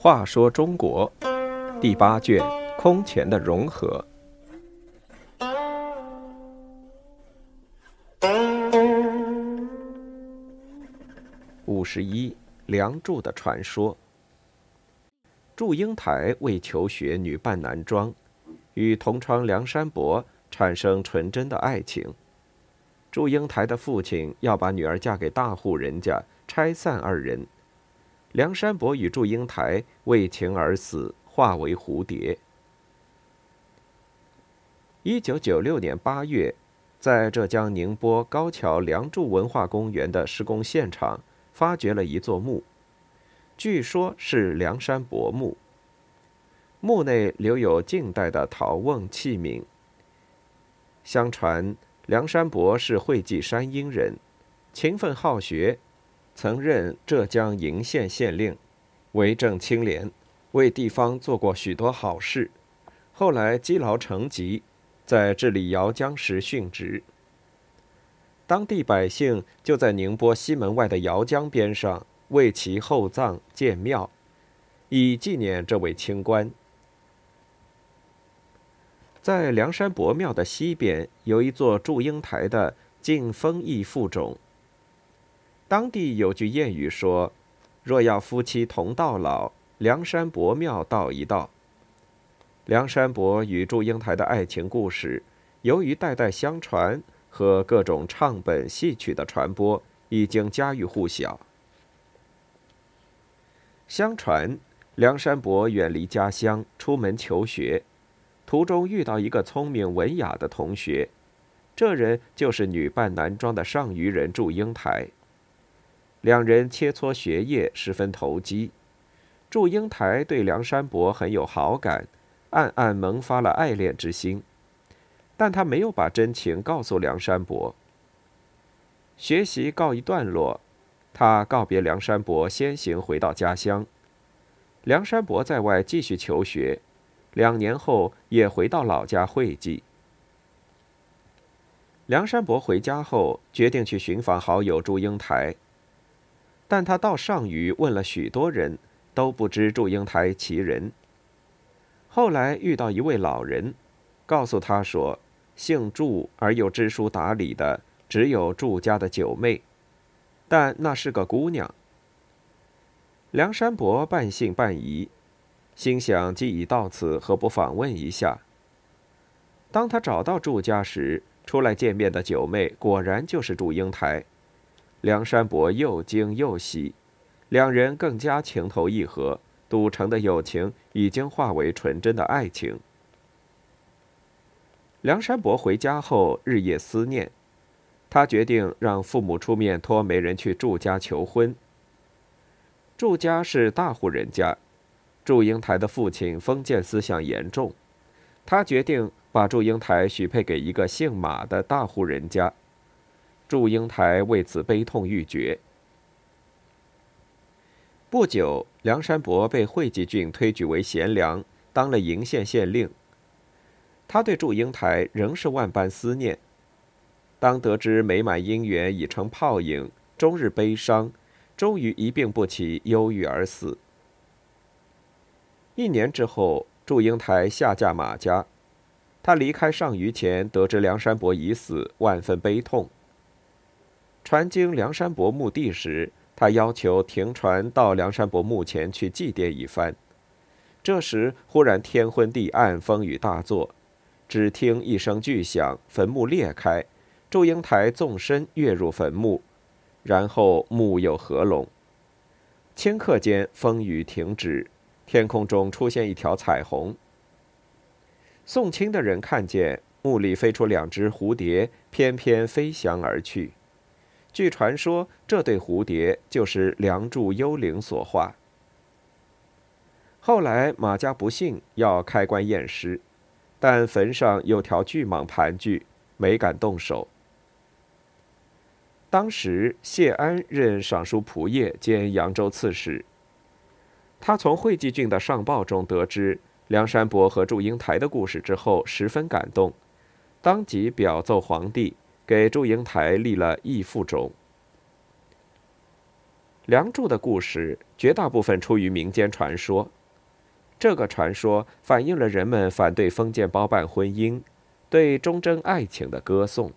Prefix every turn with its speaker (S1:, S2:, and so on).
S1: 话说中国第八卷空前的融合。五十一，梁祝的传说。祝英台为求学女扮男装，与同窗梁山伯产生纯真的爱情。祝英台的父亲要把女儿嫁给大户人家，拆散二人。梁山伯与祝英台为情而死，化为蝴蝶。一九九六年八月，在浙江宁波高桥梁祝文化公园的施工现场，发掘了一座墓，据说是梁山伯墓。墓内留有近代的陶瓮器皿。相传梁山伯是会稽山阴人，勤奋好学。曾任浙江鄞县县令，为政清廉，为地方做过许多好事。后来积劳成疾，在治理姚江时殉职。当地百姓就在宁波西门外的姚江边上为其厚葬建庙，以纪念这位清官。在梁山伯庙的西边有一座祝英台的敬封义父冢。当地有句谚语说：“若要夫妻同到老，梁山伯庙道一道。”梁山伯与祝英台的爱情故事，由于代代相传和各种唱本戏曲的传播，已经家喻户晓。相传，梁山伯远离家乡，出门求学，途中遇到一个聪明文雅的同学，这人就是女扮男装的上虞人祝英台。两人切磋学业，十分投机。祝英台对梁山伯很有好感，暗暗萌发了爱恋之心，但他没有把真情告诉梁山伯。学习告一段落，他告别梁山伯，先行回到家乡。梁山伯在外继续求学，两年后也回到老家会稽。梁山伯回家后，决定去寻访好友祝英台。但他到上虞问了许多人，都不知祝英台其人。后来遇到一位老人，告诉他说，姓祝而又知书达理的只有祝家的九妹，但那是个姑娘。梁山伯半信半疑，心想既已到此，何不访问一下？当他找到祝家时，出来见面的九妹果然就是祝英台。梁山伯又惊又喜，两人更加情投意合，赌成的友情已经化为纯真的爱情。梁山伯回家后日夜思念，他决定让父母出面托媒人去祝家求婚。祝家是大户人家，祝英台的父亲封建思想严重，他决定把祝英台许配给一个姓马的大户人家。祝英台为此悲痛欲绝。不久，梁山伯被惠济郡推举为贤良，当了鄞县县令。他对祝英台仍是万般思念。当得知美满姻缘已成泡影，终日悲伤，终于一病不起，忧郁而死。一年之后，祝英台下嫁马家。他离开上虞前，得知梁山伯已死，万分悲痛。船经梁山伯墓地时，他要求停船到梁山伯墓前去祭奠一番。这时，忽然天昏地暗，风雨大作，只听一声巨响，坟墓裂开，祝英台纵身跃入坟墓，然后墓又合拢。顷刻间，风雨停止，天空中出现一条彩虹。送亲的人看见墓里飞出两只蝴蝶，翩翩飞翔而去。据传说，这对蝴蝶就是梁祝幽灵所化。后来马家不幸要开棺验尸，但坟上有条巨蟒盘踞，没敢动手。当时谢安任尚书仆射兼扬州刺史，他从会稽郡的上报中得知梁山伯和祝英台的故事之后，十分感动，当即表奏皇帝。给祝英台立了义父冢。梁祝的故事绝大部分出于民间传说，这个传说反映了人们反对封建包办婚姻、对忠贞爱情的歌颂。